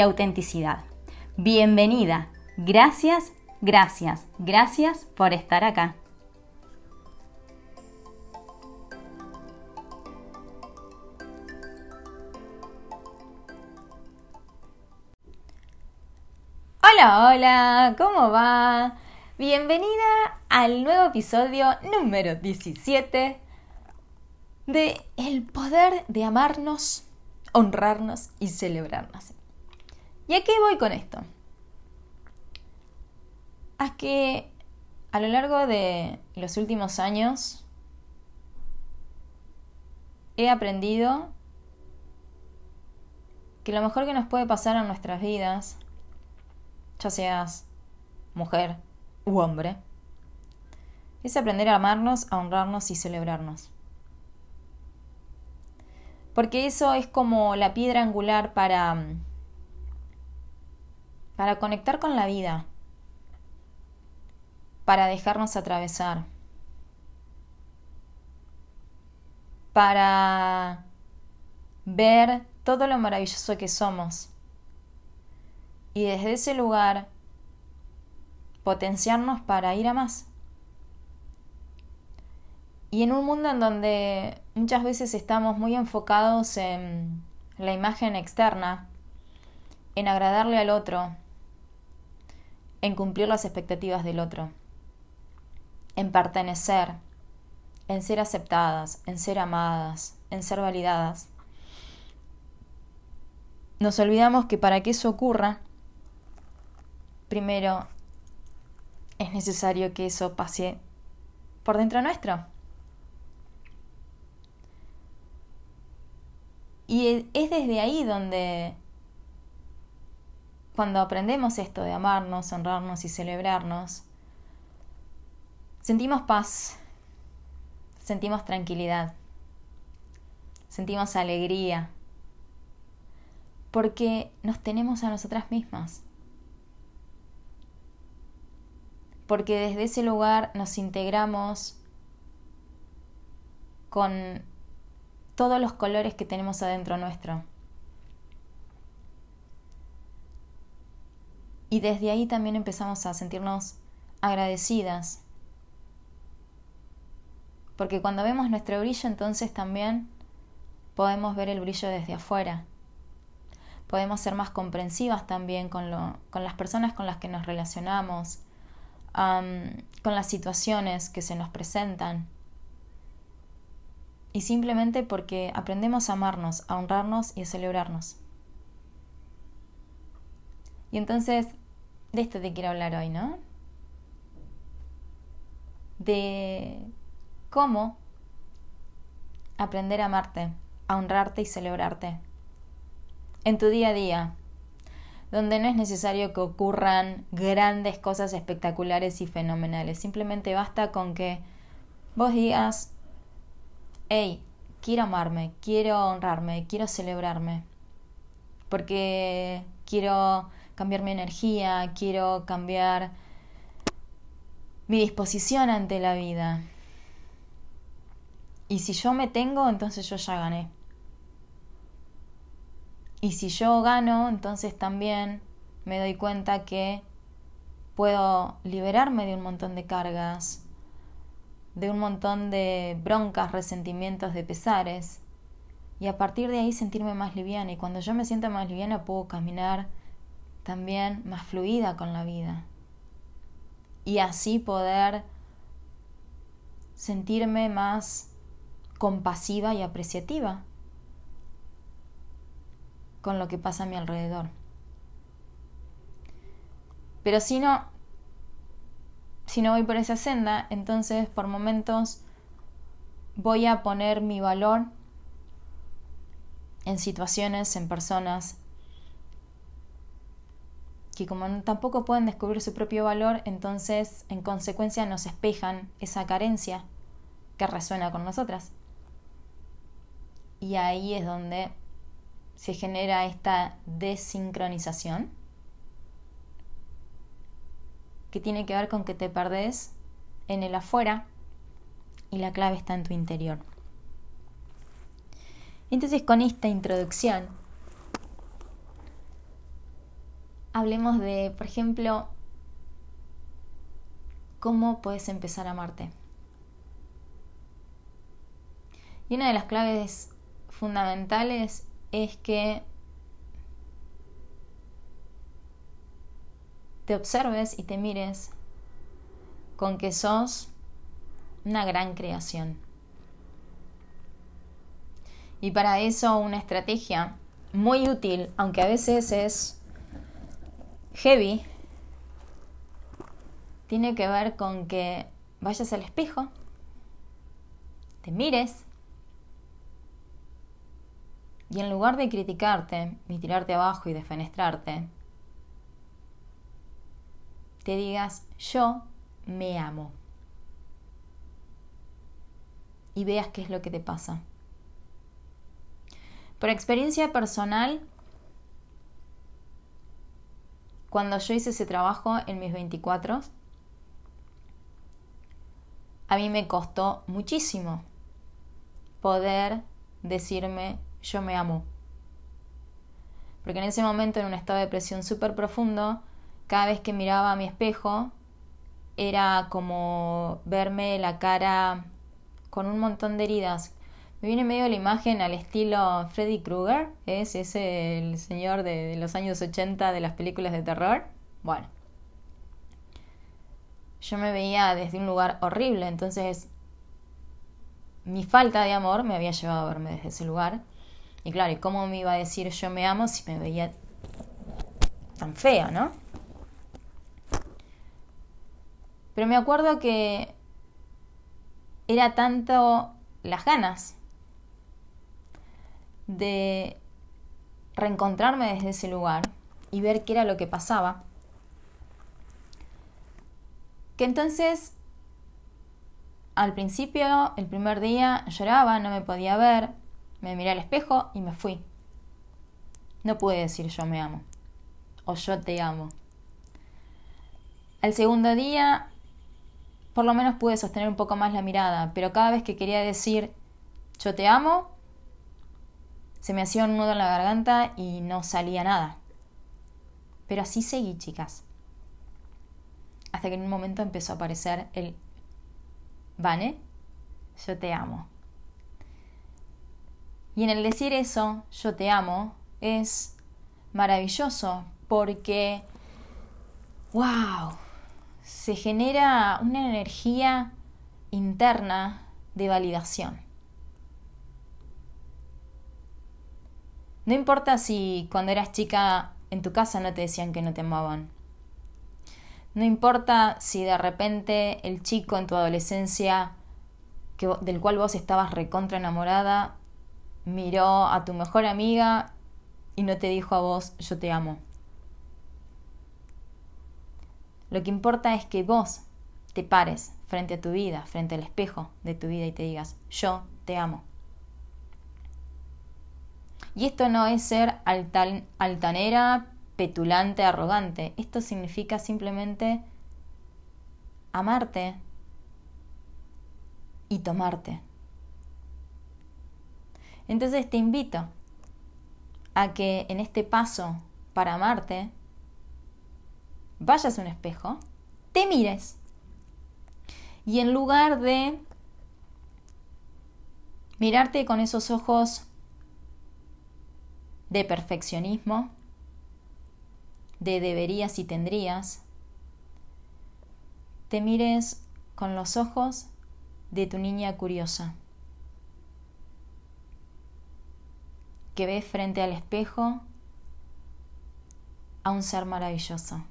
autenticidad. Bienvenida. Gracias, gracias, gracias por estar acá. Hola, hola, ¿cómo va? Bienvenida al nuevo episodio número 17 de El poder de amarnos, honrarnos y celebrarnos. ¿Y a qué voy con esto? A que a lo largo de los últimos años he aprendido que lo mejor que nos puede pasar en nuestras vidas, ya seas mujer u hombre, es aprender a amarnos, a honrarnos y celebrarnos. Porque eso es como la piedra angular para para conectar con la vida, para dejarnos atravesar, para ver todo lo maravilloso que somos y desde ese lugar potenciarnos para ir a más. Y en un mundo en donde muchas veces estamos muy enfocados en la imagen externa, en agradarle al otro, en cumplir las expectativas del otro, en pertenecer, en ser aceptadas, en ser amadas, en ser validadas. Nos olvidamos que para que eso ocurra, primero es necesario que eso pase por dentro nuestro. Y es desde ahí donde cuando aprendemos esto de amarnos, honrarnos y celebrarnos, sentimos paz, sentimos tranquilidad, sentimos alegría, porque nos tenemos a nosotras mismas. Porque desde ese lugar nos integramos con todos los colores que tenemos adentro nuestro. Y desde ahí también empezamos a sentirnos agradecidas. Porque cuando vemos nuestro brillo, entonces también podemos ver el brillo desde afuera. Podemos ser más comprensivas también con, lo, con las personas con las que nos relacionamos, con las situaciones que se nos presentan. Y simplemente porque aprendemos a amarnos, a honrarnos y a celebrarnos. Y entonces de esto te quiero hablar hoy, ¿no? De cómo aprender a amarte, a honrarte y celebrarte en tu día a día, donde no es necesario que ocurran grandes cosas espectaculares y fenomenales, simplemente basta con que vos digas, hey, quiero amarme, quiero honrarme, quiero celebrarme, porque quiero cambiar mi energía, quiero cambiar mi disposición ante la vida. Y si yo me tengo, entonces yo ya gané. Y si yo gano, entonces también me doy cuenta que puedo liberarme de un montón de cargas, de un montón de broncas, resentimientos, de pesares. Y a partir de ahí sentirme más liviana. Y cuando yo me sienta más liviana puedo caminar también más fluida con la vida. Y así poder sentirme más compasiva y apreciativa con lo que pasa a mi alrededor. Pero si no, si no voy por esa senda, entonces por momentos voy a poner mi valor en situaciones, en personas, que como tampoco pueden descubrir su propio valor, entonces en consecuencia nos espejan esa carencia que resuena con nosotras. Y ahí es donde se genera esta desincronización que tiene que ver con que te perdés en el afuera y la clave está en tu interior. Entonces con esta introducción hablemos de, por ejemplo, cómo puedes empezar a amarte. Y una de las claves fundamentales es que te observes y te mires con que sos una gran creación. Y para eso una estrategia muy útil, aunque a veces es heavy, tiene que ver con que vayas al espejo, te mires y en lugar de criticarte y tirarte abajo y defenestrarte, te digas yo me amo y veas qué es lo que te pasa. Por experiencia personal, cuando yo hice ese trabajo en mis 24, a mí me costó muchísimo poder decirme yo me amo. Porque en ese momento, en un estado de depresión súper profundo, cada vez que miraba a mi espejo, era como verme la cara con un montón de heridas. Me viene medio la imagen al estilo Freddy Krueger, es ese el señor de, los años 80 de las películas de terror. Bueno, yo me veía desde un lugar horrible, entonces mi falta de amor me había llevado a verme desde ese lugar. Y claro, ¿y cómo me iba a decir yo me amo si me veía tan fea, no? Pero me acuerdo que era tanto las ganas de reencontrarme desde ese lugar y ver qué era lo que pasaba, que entonces al principio, el primer día, lloraba, no me podía ver, me miré al espejo y me fui. No pude decir yo me amo o yo te amo. El segundo día por lo menos pude sostener un poco más la mirada, pero cada vez que quería decir yo te amo, se me hacía un nudo en la garganta y no salía nada. Pero así seguí, chicas. Hasta que en un momento empezó a aparecer el Vane, yo te amo. Y en el decir eso, yo te amo, es maravilloso porque, wow, se genera una energía interna de validación. No importa si cuando eras chica en tu casa no te decían que no te amaban. No importa si de repente el chico en tu adolescencia del cual vos estabas recontra enamorada miró a tu mejor amiga y no te dijo a vos yo te amo. Lo que importa es que vos te pares frente a tu vida, frente al espejo de tu vida y te digas, yo te amo. Y esto no es ser altanera, petulante, arrogante. Esto significa simplemente amarte y tomarte. Entonces te invito a que en este paso para amarte vayas a un espejo, te mires y en lugar de mirarte con esos ojos de perfeccionismo, de deberías y tendrías, te mires con los ojos de tu niña curiosa, que ve frente al espejo a un ser maravilloso.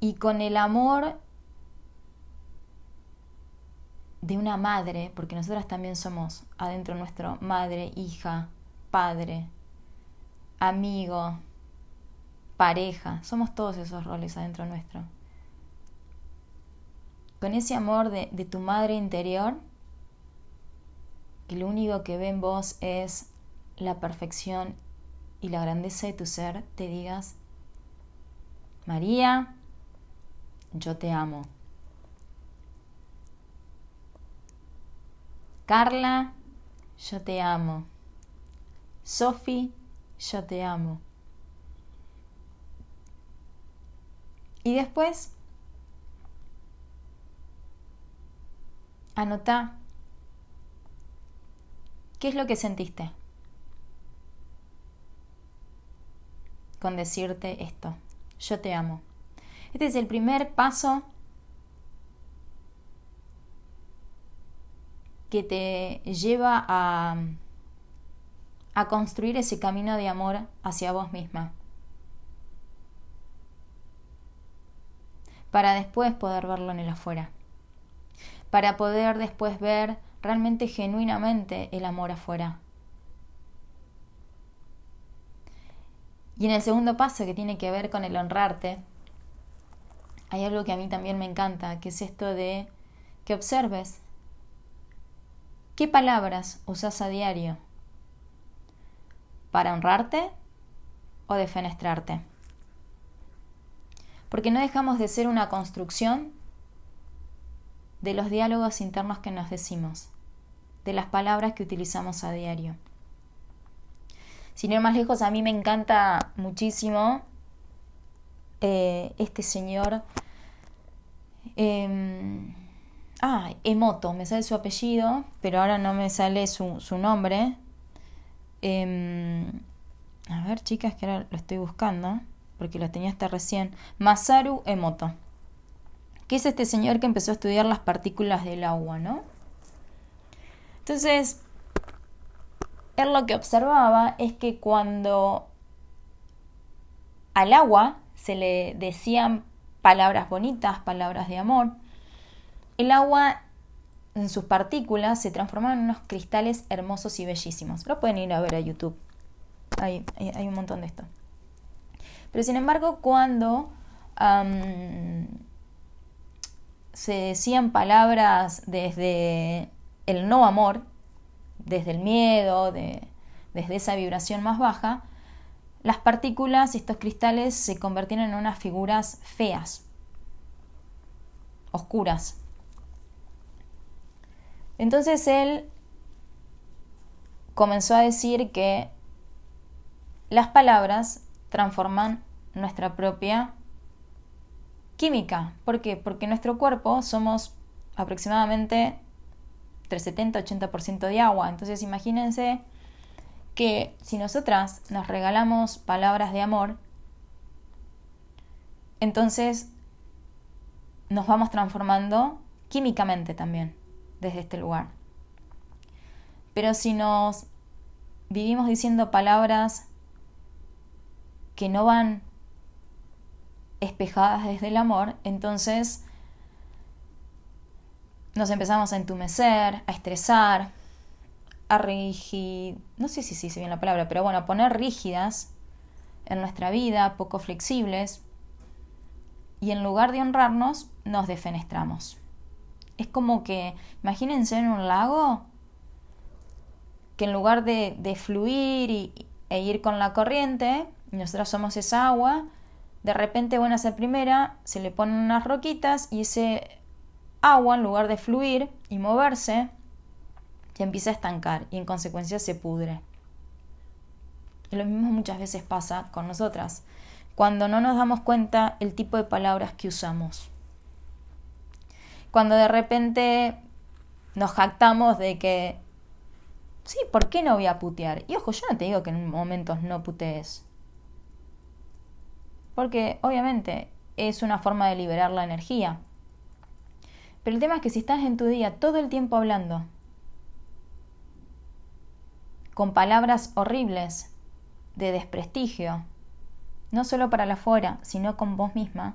y con el amor de una madre, porque nosotras también somos adentro nuestro madre, hija, padre, amigo, pareja, somos todos esos roles adentro nuestro. Con ese amor de, de tu madre interior, que lo único que ve en vos es la perfección y la grandeza de tu ser, te digas, María, yo te amo. Carla, yo te amo. Sophie, yo te amo. Y después, anota qué es lo que sentiste con decirte esto. Yo te amo. Este es el primer paso que te lleva a, a construir ese camino de amor hacia vos misma. Para después poder verlo en el afuera. Para poder después ver realmente genuinamente el amor afuera. Y en el segundo paso, que tiene que ver con el honrarte, hay algo que a mí también me encanta, que es esto de que observes qué palabras usas a diario para honrarte o defenestrarte. Porque no dejamos de ser una construcción de los diálogos internos que nos decimos, de las palabras que utilizamos a diario. Sin ir más lejos, a mí me encanta muchísimo eh, este señor. Em, ah, Emoto, me sale su apellido, pero ahora no me sale su, nombre. Em, a ver, chicas, que ahora lo estoy buscando, porque lo tenía hasta recién. Masaru Emoto, que es este señor que empezó a estudiar las partículas del agua, ¿no? Entonces, él lo que observaba es que cuando al agua se le decían palabras bonitas, palabras de amor, el agua en sus partículas se transformaban en unos cristales hermosos y bellísimos. Lo pueden ir a ver a YouTube. Hay, un montón de esto. Pero sin embargo, cuando se decían palabras desde el no amor, desde el miedo, desde esa vibración más baja, las partículas y estos cristales se convertían en unas figuras feas, oscuras. Entonces él comenzó a decir que las palabras transforman nuestra propia química. ¿Por qué? Porque nuestro cuerpo somos aproximadamente entre 70-80% de agua. Entonces imagínense que si nosotras nos regalamos palabras de amor, entonces nos vamos transformando químicamente también desde este lugar. Pero si nos vivimos diciendo palabras que no van espejadas desde el amor, entonces nos empezamos a entumecer, a estresar, a rigid... no sé si se dice bien la palabra, pero bueno, a poner rígidas en nuestra vida, poco flexibles, y en lugar de honrarnos, nos defenestramos. Es como que, imagínense en un lago, que en lugar de, de fluir y, e ir con la corriente, nosotros somos esa agua, de repente, bueno, esa primera, se le ponen unas roquitas y ese agua, en lugar de fluir y moverse, se empieza a estancar y en consecuencia se pudre. Y lo mismo muchas veces pasa con nosotras, cuando no nos damos cuenta el tipo de palabras que usamos. Cuando de repente nos jactamos de que, sí, ¿por qué no voy a putear? Y ojo, yo no te digo que en momentos no putees. Porque obviamente es una forma de liberar la energía. Pero el tema es que si estás en tu día todo el tiempo hablando con palabras horribles de desprestigio, no solo para la afuera, sino con vos misma,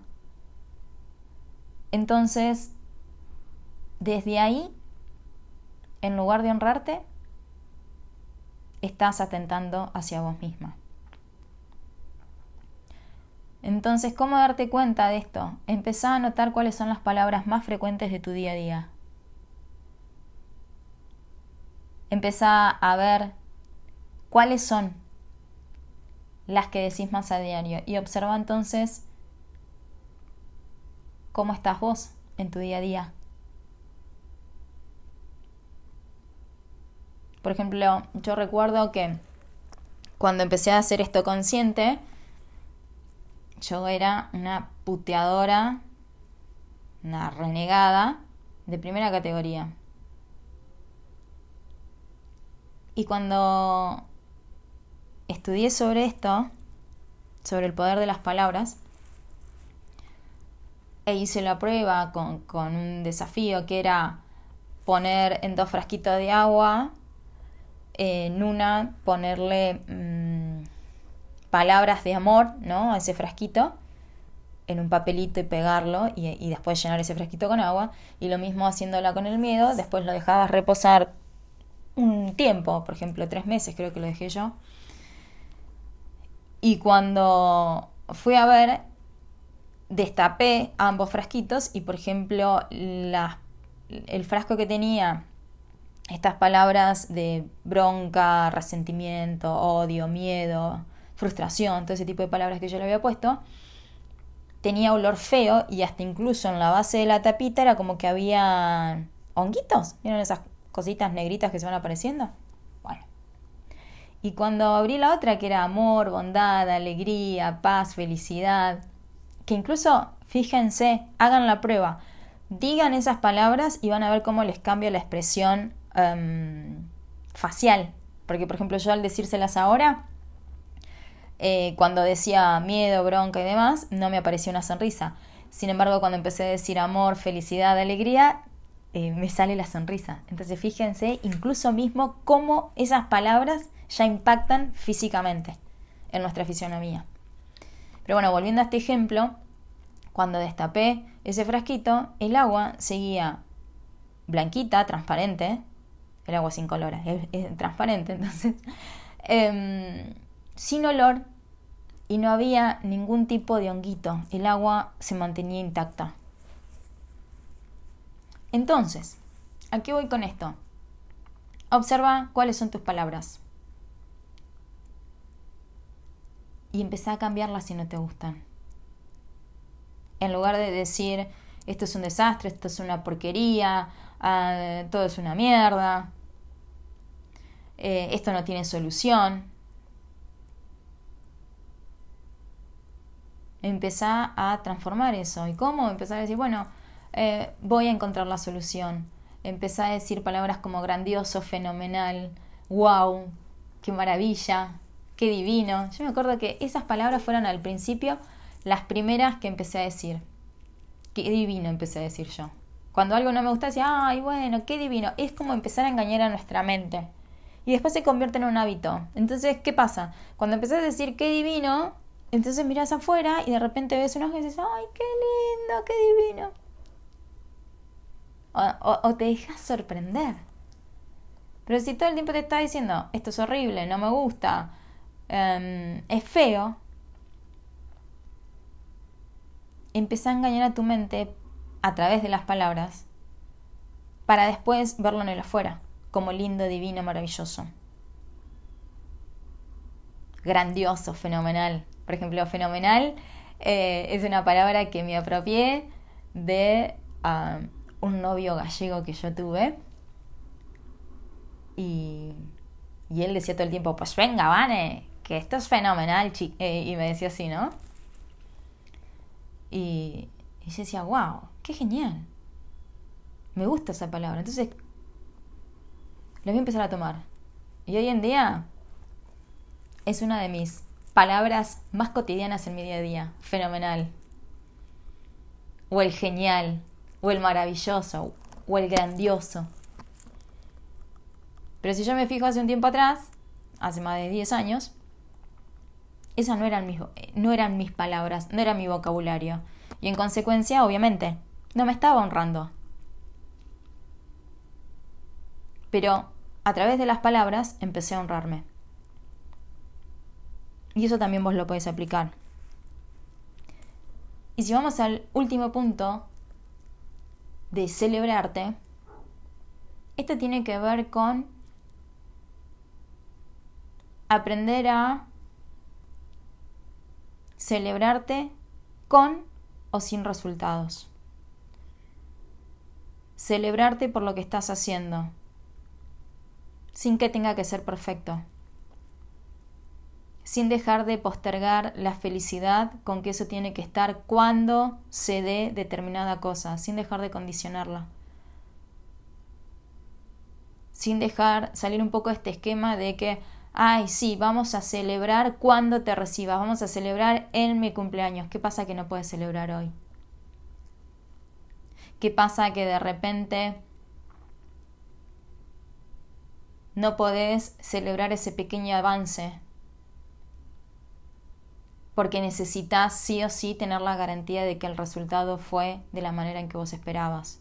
entonces, desde ahí, en lugar de honrarte, estás atentando hacia vos misma. Entonces, ¿cómo darte cuenta de esto? Empezá a notar cuáles son las palabras más frecuentes de tu día a día. Empezá a ver cuáles son las que decís más a diario y observa entonces cómo estás vos en tu día a día. Por ejemplo, yo recuerdo que cuando empecé a hacer esto consciente, yo era una puteadora, una renegada de primera categoría. Y cuando estudié sobre esto, sobre el poder de las palabras, e hice la prueba con, un desafío que era poner en dos frasquitos de agua, en una ponerle mm, palabras de amor, ¿no? A ese frasquito en un papelito y pegarlo y, después llenar ese frasquito con agua. Y lo mismo haciéndola con el miedo, después lo dejabas reposar un tiempo, por ejemplo, tres meses creo que lo dejé yo. Y cuando fui a ver, destapé ambos frasquitos y, por ejemplo, el frasco que tenía estas palabras de bronca, resentimiento, odio, miedo, frustración, todo ese tipo de palabras que yo le había puesto, tenía olor feo y hasta incluso en la base de la tapita era como que había honguitos. ¿Vieron esas cositas negritas que se van apareciendo? Bueno. Y cuando abrí la otra, que era amor, bondad, alegría, paz, felicidad, que incluso, fíjense, hagan la prueba, digan esas palabras y van a ver cómo les cambia la expresión em, facial. Porque, por ejemplo, yo al decírselas ahora, eh, cuando decía miedo, bronca y demás, no me aparecía una sonrisa. Sin embargo, cuando empecé a decir amor, felicidad, alegría, eh, me sale la sonrisa. Entonces fíjense incluso mismo cómo esas palabras ya impactan físicamente en nuestra fisionomía. Pero bueno, volviendo a este ejemplo, cuando destapé ese frasquito, el agua seguía blanquita, transparente, el agua sin color, es, transparente, entonces, em, sin olor y no había ningún tipo de honguito. El agua se mantenía intacta. Entonces, ¿a qué voy con esto? Observa cuáles son tus palabras. Y empezá a cambiarlas si no te gustan. En lugar de decir, esto es un desastre, esto es una porquería, ah, todo es una mierda, eh, esto no tiene solución. empezar a transformar eso. ¿Y cómo? Empezar a decir, bueno, eh, voy a encontrar la solución. Empezar a decir palabras como grandioso, fenomenal, wow, qué maravilla, qué divino. Yo me acuerdo que esas palabras fueron al principio las primeras que empecé a decir. Qué divino empecé a decir yo. Cuando algo no me gusta, decía, ay, bueno, qué divino. Es como empezar a engañar a nuestra mente. Y después se convierte en un hábito. Entonces, ¿qué pasa? Cuando empecé a decir qué divino, entonces miras afuera y de repente ves unos y dices, ¡ay, qué lindo, qué divino! O, te dejas sorprender. Pero si todo el tiempo te está diciendo, esto es horrible, no me gusta, em, es feo, empieza a engañar a tu mente a través de las palabras para después verlo en el afuera, como lindo, divino, maravilloso. Grandioso, fenomenal, por ejemplo, fenomenal eh, es una palabra que me apropié de ah, un novio gallego que yo tuve. Y, él decía todo el tiempo, pues venga, Vane, que esto es fenomenal. Eh, y me decía así, ¿no? Y, y yo decía, wow, qué genial. Me gusta esa palabra. Entonces, la voy a empezar a tomar. Y hoy en día es una de mis palabras más cotidianas en mi día a día. Fenomenal. O el genial, o el maravilloso, o el grandioso. Pero si yo me fijo hace un tiempo atrás, hace más de 10 años, esas no eran mis, no eran mis palabras, no era mi vocabulario. Y en consecuencia, obviamente, no me estaba honrando. Pero a través de las palabras empecé a honrarme. Y eso también vos lo podés aplicar. Y si vamos al último punto de celebrarte, esto tiene que ver con aprender a celebrarte con o sin resultados. Celebrarte por lo que estás haciendo, sin que tenga que ser perfecto. Sin dejar de postergar la felicidad con que eso tiene que estar cuando se dé determinada cosa, sin dejar de condicionarla. Sin dejar salir un poco este esquema de que, ay, sí, vamos a celebrar cuando te recibas, vamos a celebrar en mi cumpleaños. ¿Qué pasa que no puedes celebrar hoy? ¿Qué pasa que de repente no podés celebrar ese pequeño avance? Porque necesitas sí o sí tener la garantía de que el resultado fue de la manera en que vos esperabas.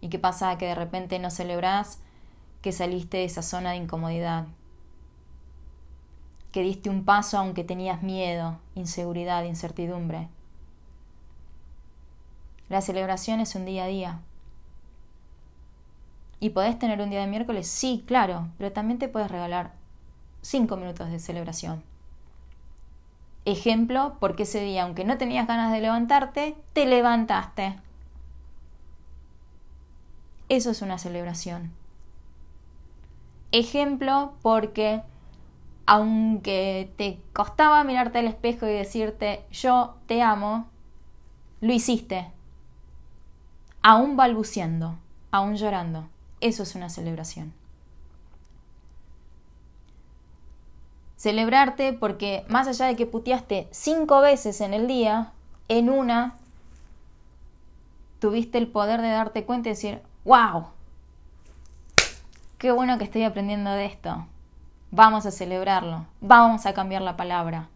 ¿Y qué pasa que de repente no celebrás que saliste de esa zona de incomodidad? Que diste un paso aunque tenías miedo, inseguridad, incertidumbre. La celebración es un día a día. ¿Y podés tener un día de miércoles? Sí, claro, pero también te puedes regalar cinco minutos de celebración. Ejemplo, porque ese día, aunque no tenías ganas de levantarte, te levantaste. Eso es una celebración. Ejemplo, porque aunque te costaba mirarte al espejo y decirte yo te amo, lo hiciste. Aún balbuceando, aún llorando. Eso es una celebración. Celebrarte porque más allá de que puteaste cinco veces en el día, en una tuviste el poder de darte cuenta y decir, wow, qué bueno que estoy aprendiendo de esto. Vamos a celebrarlo, vamos a cambiar la palabra.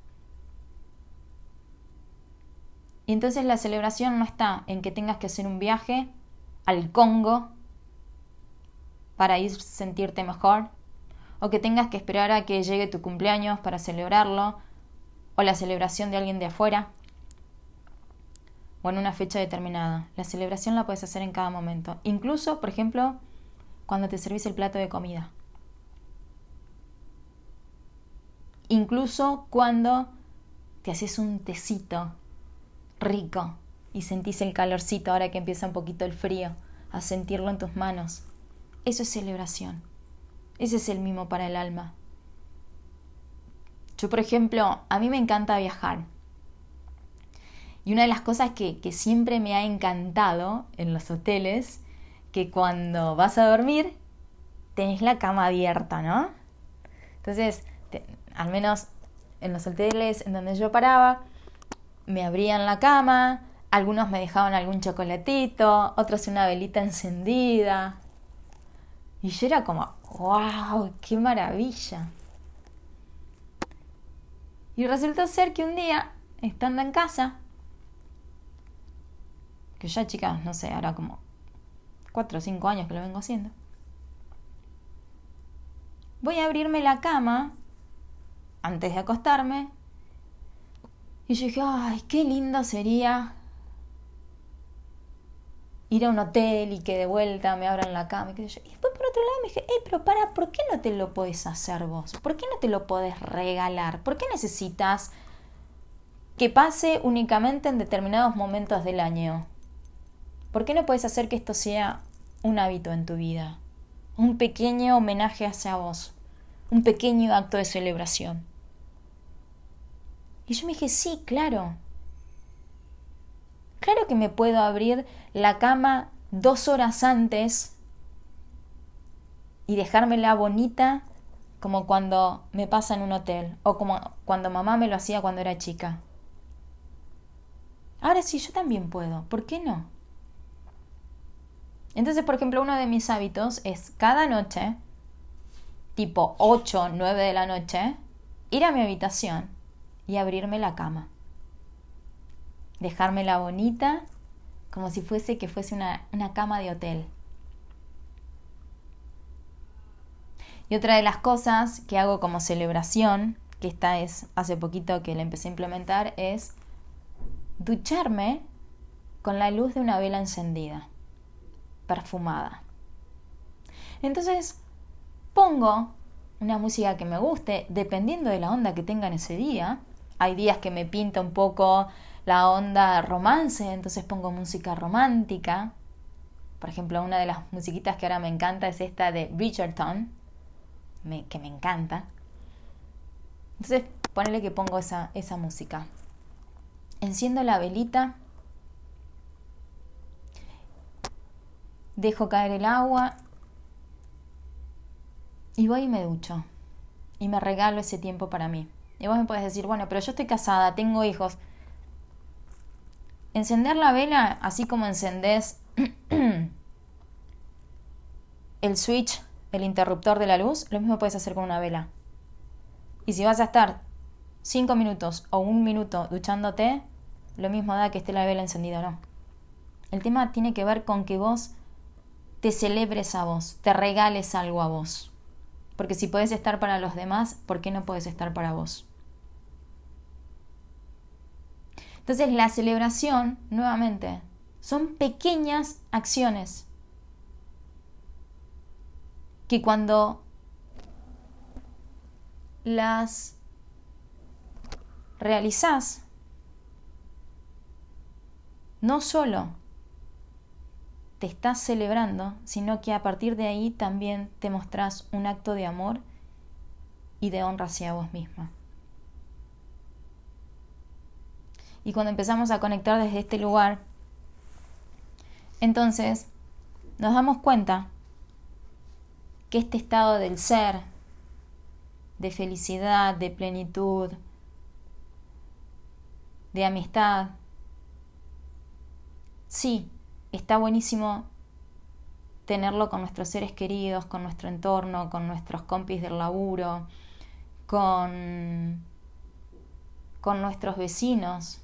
Y entonces la celebración no está en que tengas que hacer un viaje al Congo para ir sentirte mejor, o que tengas que esperar a que llegue tu cumpleaños para celebrarlo, o la celebración de alguien de afuera, o en una fecha determinada. La celebración la puedes hacer en cada momento, incluso, por ejemplo, cuando te servís el plato de comida. Incluso cuando te haces un tecito rico y sentís el calorcito ahora que empieza un poquito el frío, a sentirlo en tus manos. Eso es celebración. Ese es el mimo para el alma. Yo, por ejemplo, a mí me encanta viajar. Y una de las cosas que, siempre me ha encantado en los hoteles, que cuando vas a dormir, tenés la cama abierta, ¿no? Entonces, al menos en los hoteles en donde yo paraba, me abrían la cama, algunos me dejaban algún chocolatito, otros una velita encendida. Y yo era como, wow, qué maravilla. Y resultó ser que un día, estando en casa, que ya chicas, no sé, ahora como cuatro o cinco años que lo vengo haciendo, voy a abrirme la cama antes de acostarme. Y yo dije, ay, qué lindo sería ir a un hotel y que de vuelta me abran la cama. Y, después por otro lado me dije, hey, pero para, ¿por qué no te lo podés hacer vos? ¿Por qué no te lo podés regalar? ¿Por qué necesitas que pase únicamente en determinados momentos del año? ¿Por qué no puedes hacer que esto sea un hábito en tu vida? Un pequeño homenaje hacia vos. Un pequeño acto de celebración. Y yo me dije, sí, claro. Claro que me puedo abrir la cama dos horas antes y dejármela bonita como cuando me pasa en un hotel o como cuando mamá me lo hacía cuando era chica. Ahora sí, yo también puedo. ¿Por qué no? Entonces, por ejemplo, uno de mis hábitos es cada noche, tipo 8 o 9 de la noche, ir a mi habitación y abrirme la cama dejármela bonita, como si fuese que fuese una, una cama de hotel. Y otra de las cosas que hago como celebración, que esta es hace poquito que la empecé a implementar, es ducharme con la luz de una vela encendida, perfumada. Entonces pongo una música que me guste, dependiendo de la onda que tenga en ese día. Hay días que me pinta un poco la onda romance, entonces pongo música romántica. Por ejemplo, una de las musiquitas que ahora me encanta es esta de Bridgerton, que me encanta. Entonces, ponele que pongo esa, esa música. Enciendo la velita. Dejo caer el agua y voy y me ducho. Y me regalo ese tiempo para mí. Y vos me puedes decir, bueno, pero yo estoy casada, tengo hijos. Encender la vela, así como encendés el switch, el interruptor de la luz, lo mismo puedes hacer con una vela. Y si vas a estar cinco minutos o un minuto duchándote, lo mismo da que esté la vela encendida o no. El tema tiene que ver con que vos te celebres a vos, te regales algo a vos. Porque si puedes estar para los demás, ¿por qué no puedes estar para vos? Entonces la celebración, nuevamente, son pequeñas acciones que cuando las realizás, no solo te estás celebrando, sino que a partir de ahí también te mostrás un acto de amor y de honra hacia vos misma. Y cuando empezamos a conectar desde este lugar, entonces nos damos cuenta que este estado del ser, de felicidad, de plenitud, de amistad, sí, está buenísimo tenerlo con nuestros seres queridos, con nuestro entorno, con nuestros compis del laburo, con, con nuestros vecinos.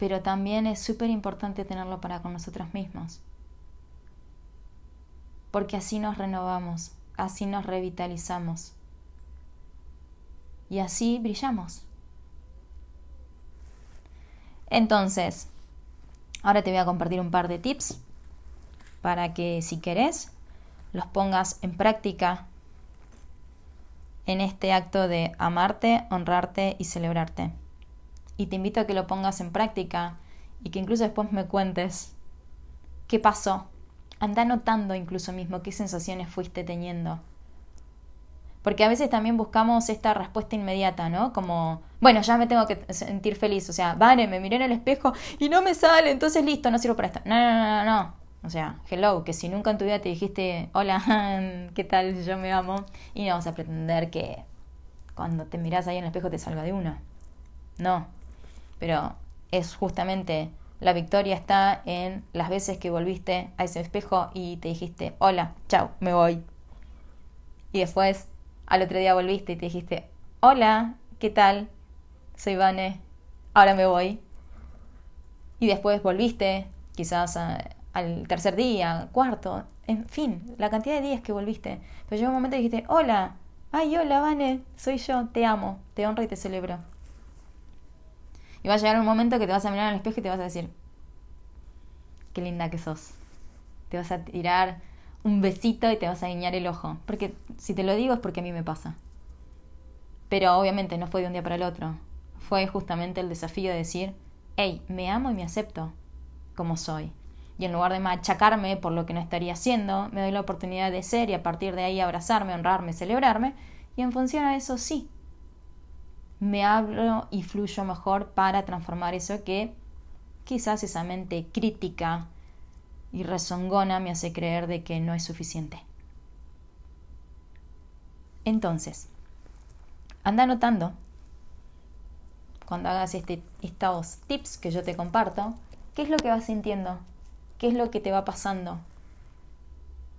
Pero también es súper importante tenerlo para con nosotros mismos. Porque así nos renovamos, así nos revitalizamos. Y así brillamos. Entonces, Ahora te voy a compartir un par de tips para que si querés los pongas en práctica en este acto de amarte, honrarte y celebrarte. Y te invito a que lo pongas en práctica y que incluso después me cuentes qué pasó. Anda notando incluso mismo qué sensaciones fuiste teniendo porque a veces también buscamos esta respuesta inmediata, ¿no? Como, bueno, ya me tengo que sentir feliz, o sea, vale, me miré en el espejo y no me sale, entonces listo, no sirvo para esto. No, no, no, no, O sea, hello, que si nunca en tu vida te dijiste, hola, ¿qué tal? Yo me amo. Y no vas a pretender que cuando te miras ahí en el espejo te salga de una. No. Pero es justamente la victoria está en las veces que volviste a ese espejo y te dijiste, hola, chao, me voy. Y después al otro día volviste y te dijiste, hola, ¿qué tal? Soy Vane, ahora me voy. Y después volviste, quizás al tercer día, cuarto, en fin, la cantidad de días que volviste. Pero llegó un momento y dijiste, hola, ay, hola, Vane, soy yo, te amo, te honro y te celebro. Y va a llegar un momento que te vas a mirar al espejo y te vas a decir, qué linda que sos. Te vas a tirar un besito y te vas a guiñar el ojo. Porque si te lo digo es porque a mí me pasa. Pero obviamente no fue de un día para el otro. Fue justamente el desafío de decir, hey, me amo y me acepto como soy. Y en lugar de machacarme por lo que no estaría haciendo, me doy la oportunidad de ser y a partir de ahí abrazarme, honrarme, celebrarme. Y en función a eso sí, me hablo y fluyo mejor para transformar eso que quizás esa mente crítica, y rezongona me hace creer de que no es suficiente. Entonces, anda anotando cuando hagas este, estos tips que yo te comparto, qué es lo que vas sintiendo, qué es lo que te va pasando.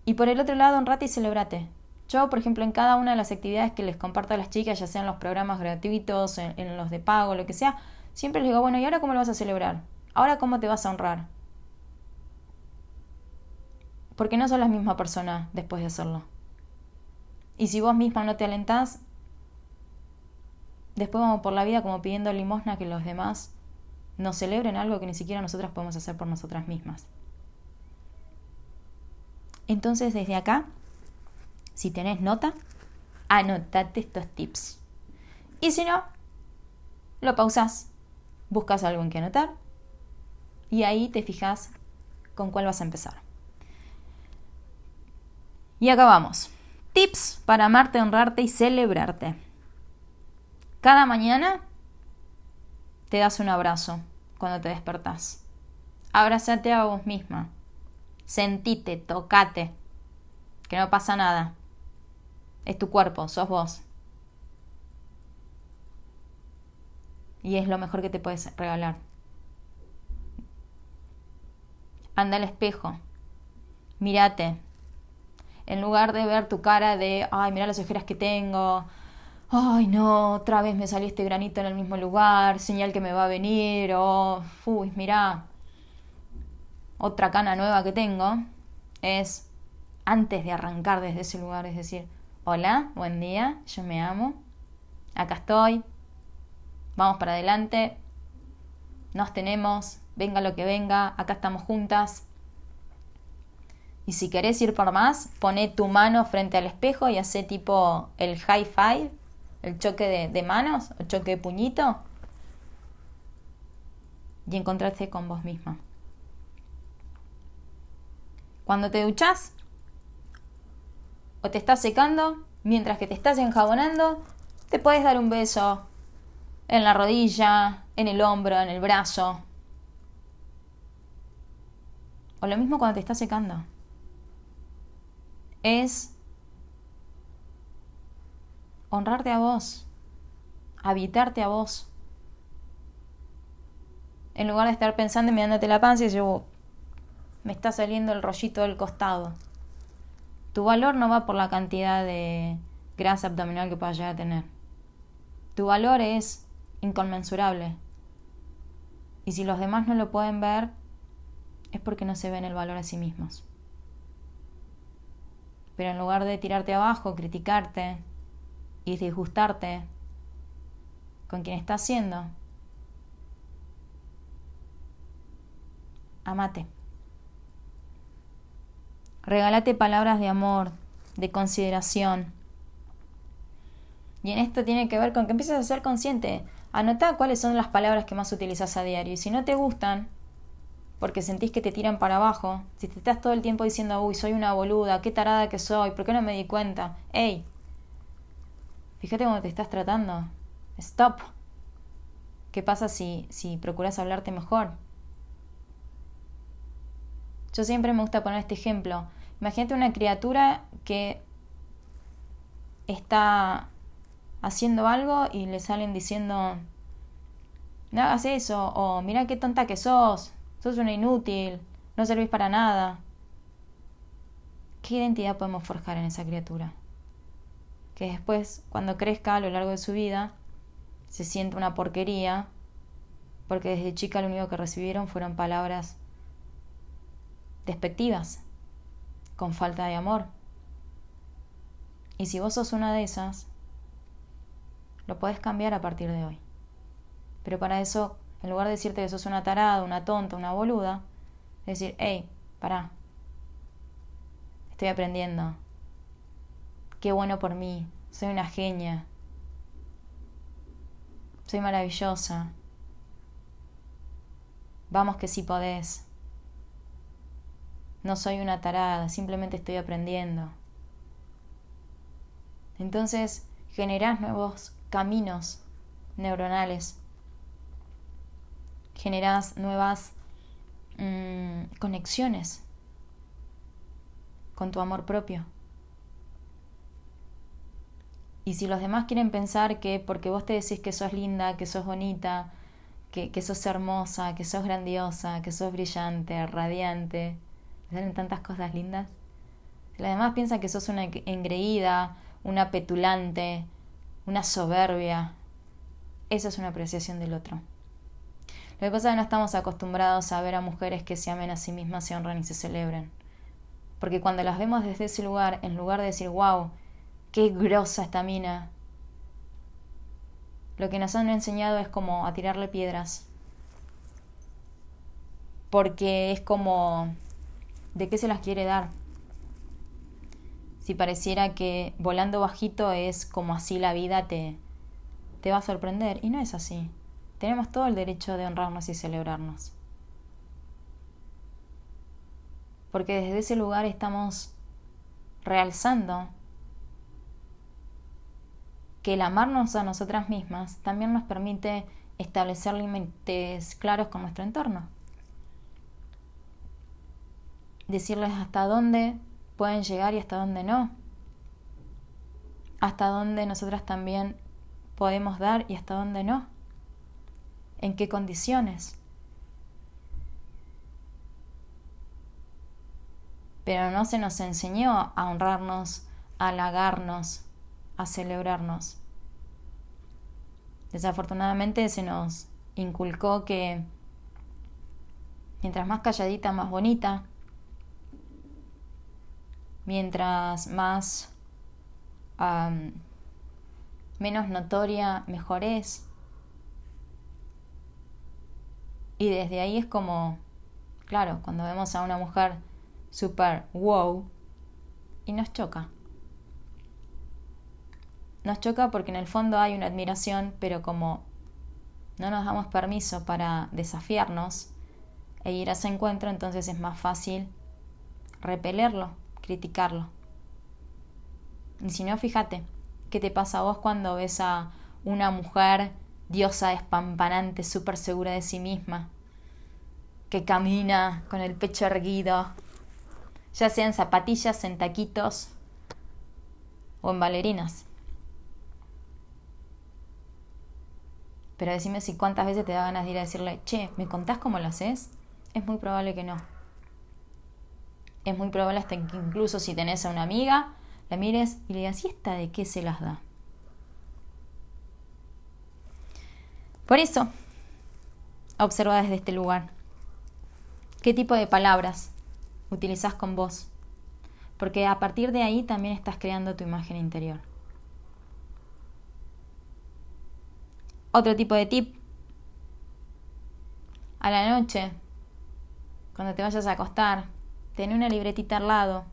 Y por el otro lado, honrate y celebrate. Yo, por ejemplo, en cada una de las actividades que les comparto a las chicas, ya sean los programas gratuitos, en, los de pago, lo que sea, siempre les digo, bueno, ¿y ahora cómo lo vas a celebrar? ¿Ahora cómo te vas a honrar? porque no sos la misma persona después de hacerlo. Y si vos misma no te alentás, después vamos por la vida como pidiendo limosna que los demás nos celebren algo que ni siquiera nosotras podemos hacer por nosotras mismas. Entonces, desde acá, si tenés nota, anotate estos tips. Y si no, lo pausas, buscas algo en que anotar y ahí te fijas con cuál vas a empezar. Y acabamos. Tips para amarte, honrarte y celebrarte. Cada mañana te das un abrazo cuando te despertás. Abrázate a vos misma. Sentite, tocate. Que no pasa nada. Es tu cuerpo, sos vos. Y es lo mejor que te puedes regalar. Anda al espejo. Mírate. En lugar de ver tu cara de, ay, mira las ojeras que tengo. Ay, no, otra vez me salió este granito en el mismo lugar, señal que me va a venir, o, uy, mira, otra cana nueva que tengo. Es antes de arrancar desde ese lugar, es decir, Hola, buen día, yo me amo. Acá estoy. Vamos para adelante. Nos tenemos. Venga lo que venga. Acá estamos juntas. Y si querés ir por más, poné tu mano frente al espejo y hace tipo el high five, el choque de, manos, el choque de puñito. Y encontrarte con vos misma. Cuando te duchas, o te estás secando, mientras que te estás enjabonando, te puedes dar un beso en la rodilla, en el hombro, en el brazo. O lo mismo cuando te estás secando. Es honrarte a vos, habitarte a vos. En lugar de estar pensando y mirándote la panza y decir, oh, me está saliendo el rollito del costado. Tu valor no va por la cantidad de grasa abdominal que puedas llegar a tener. Tu valor es inconmensurable. Y si los demás no lo pueden ver, es porque no se ven el valor a sí mismos. Pero en lugar de tirarte abajo, criticarte y disgustarte con quien estás siendo, amate. Regálate palabras de amor, de consideración. Y en esto tiene que ver con que empieces a ser consciente. Anota cuáles son las palabras que más utilizas a diario. Y si no te gustan, porque sentís que te tiran para abajo, si te estás todo el tiempo diciendo, uy, soy una boluda, qué tarada que soy, ¿por qué no me di cuenta? ¡Ey! Fíjate cómo te estás tratando. Stop. ¿Qué pasa si, si procuras hablarte mejor? Yo siempre me gusta poner este ejemplo. Imagínate una criatura que está haciendo algo y le salen diciendo, no hagas eso, o mira qué tonta que sos, sos una inútil, no servís para nada. ¿Qué identidad podemos forjar en esa criatura? Que después, cuando crezca a lo largo de su vida, se siente una porquería, porque desde chica lo único que recibieron fueron palabras despectivas, con falta de amor. Y si vos sos una de esas, lo podés cambiar a partir de hoy. Pero para eso, en lugar de decirte que sos una tarada, una tonta, una boluda, decir, hey, pará, estoy aprendiendo, qué bueno por mí, soy una genia, soy maravillosa, vamos que sí podés. No soy una tarada, simplemente estoy aprendiendo. Entonces generás nuevos caminos neuronales, generás nuevas mm, conexiones con tu amor propio. Y si los demás quieren pensar que porque vos te decís que sos linda, que sos bonita, que, que sos hermosa, que sos grandiosa, que sos brillante, radiante, salen tantas cosas lindas. Si los demás piensan que sos una engreída, una petulante, una soberbia, esa es una apreciación del otro. Lo que pasa es que no estamos acostumbrados a ver a mujeres que se amen a sí mismas, se honran y se celebren. Porque cuando las vemos desde ese lugar, en lugar de decir, wow, qué grosa esta mina, lo que nos han enseñado es como a tirarle piedras. Porque es como, ¿de qué se las quiere dar? Si pareciera que volando bajito es como así la vida te, te va a sorprender. Y no es así. Tenemos todo el derecho de honrarnos y celebrarnos. Porque desde ese lugar estamos realzando que el amarnos a nosotras mismas también nos permite establecer límites claros con nuestro entorno. Decirles hasta dónde pueden llegar y hasta dónde no. Hasta dónde nosotras también podemos dar y hasta dónde no. En qué condiciones. Pero no se nos enseñó a honrarnos, a halagarnos, a celebrarnos. Desafortunadamente se nos inculcó que mientras más calladita, más bonita, mientras más menos notoria, mejor es. Y desde ahí es como, claro, cuando vemos a una mujer super wow, y nos choca. Nos choca porque en el fondo hay una admiración, pero como no nos damos permiso para desafiarnos e ir a ese encuentro, entonces es más fácil repelerlo, criticarlo. Y si no, fíjate, ¿qué te pasa a vos cuando ves a una mujer diosa despampanante, súper segura de sí misma, que camina con el pecho erguido, ya sea en zapatillas, en taquitos o en bailarinas? Pero decime si cuántas veces te da ganas de ir a decirle, che, ¿me contás cómo lo haces? Es muy probable que no. Es muy probable hasta que incluso si tenés a una amiga, la mires y le digas, ¿y esta de qué se las da? Por eso, observa desde este lugar. ¿Qué tipo de palabras utilizas con vos? Porque a partir de ahí también estás creando tu imagen interior. Otro tipo de tip. A la noche, cuando te vayas a acostar, ten una libretita al lado.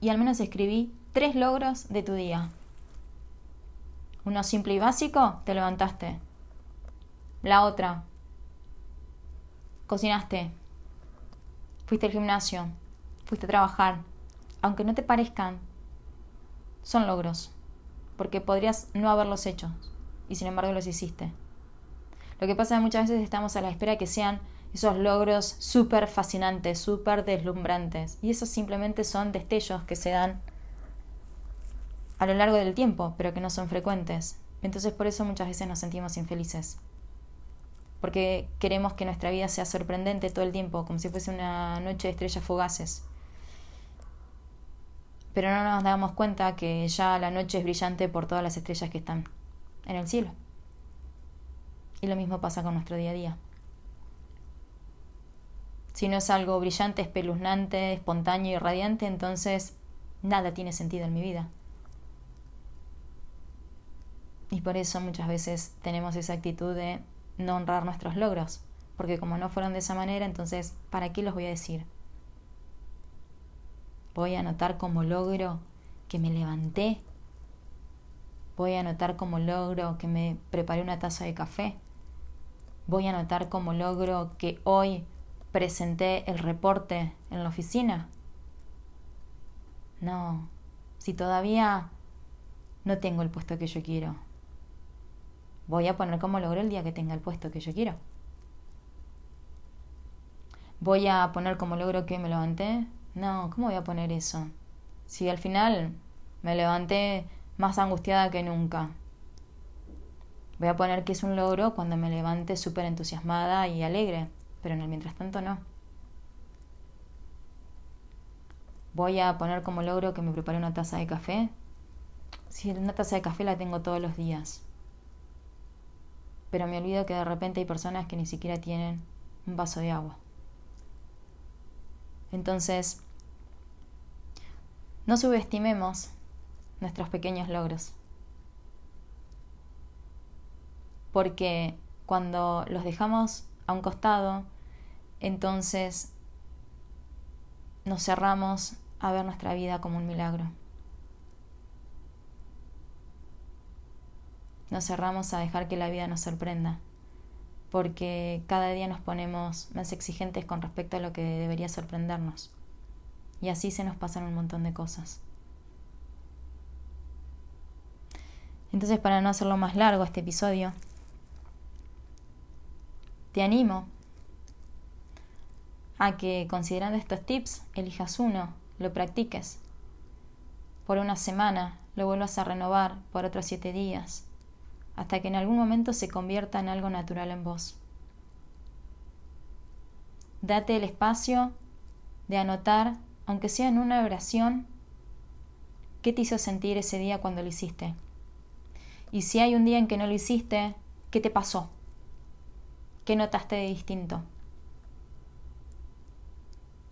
Y al menos escribí tres logros de tu día. Uno simple y básico, te levantaste. La otra, cocinaste. Fuiste al gimnasio. Fuiste a trabajar. Aunque no te parezcan, son logros porque podrías no haberlos hecho y sin embargo los hiciste. Lo que pasa es que muchas veces estamos a la espera que sean esos logros súper fascinantes, súper deslumbrantes. Y esos simplemente son destellos que se dan a lo largo del tiempo, pero que no son frecuentes. Entonces por eso muchas veces nos sentimos infelices. Porque queremos que nuestra vida sea sorprendente todo el tiempo, como si fuese una noche de estrellas fugaces pero no nos damos cuenta que ya la noche es brillante por todas las estrellas que están en el cielo. Y lo mismo pasa con nuestro día a día. Si no es algo brillante, espeluznante, espontáneo y radiante, entonces nada tiene sentido en mi vida. Y por eso muchas veces tenemos esa actitud de no honrar nuestros logros, porque como no fueron de esa manera, entonces, ¿para qué los voy a decir? Voy a anotar como logro que me levanté. Voy a anotar como logro que me preparé una taza de café. Voy a anotar como logro que hoy presenté el reporte en la oficina. No, si todavía no tengo el puesto que yo quiero. Voy a poner como logro el día que tenga el puesto que yo quiero. Voy a poner como logro que me levanté no, ¿cómo voy a poner eso? Si al final me levanté más angustiada que nunca. Voy a poner que es un logro cuando me levante súper entusiasmada y alegre, pero en el mientras tanto no. Voy a poner como logro que me preparé una taza de café. Si una taza de café la tengo todos los días. Pero me olvido que de repente hay personas que ni siquiera tienen un vaso de agua. Entonces, no subestimemos nuestros pequeños logros. Porque cuando los dejamos a un costado, entonces nos cerramos a ver nuestra vida como un milagro. Nos cerramos a dejar que la vida nos sorprenda, porque cada día nos ponemos más exigentes con respecto a lo que debería sorprendernos. Y así se nos pasan un montón de cosas. Entonces, para no hacerlo más largo este episodio, te animo a que considerando estos tips elijas uno, lo practiques. Por una semana lo vuelvas a renovar por otros siete días, hasta que en algún momento se convierta en algo natural en vos. Date el espacio de anotar, aunque sea en una oración, qué te hizo sentir ese día cuando lo hiciste. Y si hay un día en que no lo hiciste, ¿qué te pasó? ¿Qué notaste de distinto?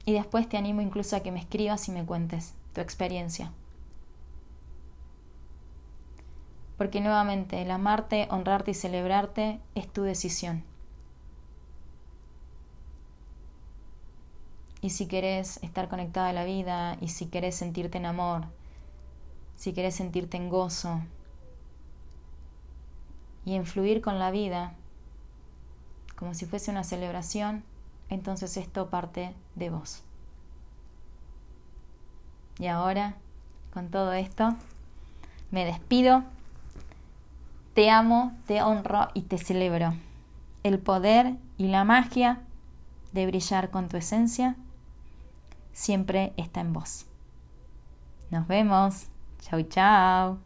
Y después te animo incluso a que me escribas y me cuentes tu experiencia. Porque nuevamente el amarte, honrarte y celebrarte es tu decisión. Y si querés estar conectada a la vida, y si querés sentirte en amor, si querés sentirte en gozo, y influir con la vida como si fuese una celebración, entonces esto parte de vos. Y ahora, con todo esto, me despido. Te amo, te honro y te celebro. El poder y la magia de brillar con tu esencia siempre está en vos. Nos vemos. Chau, chau.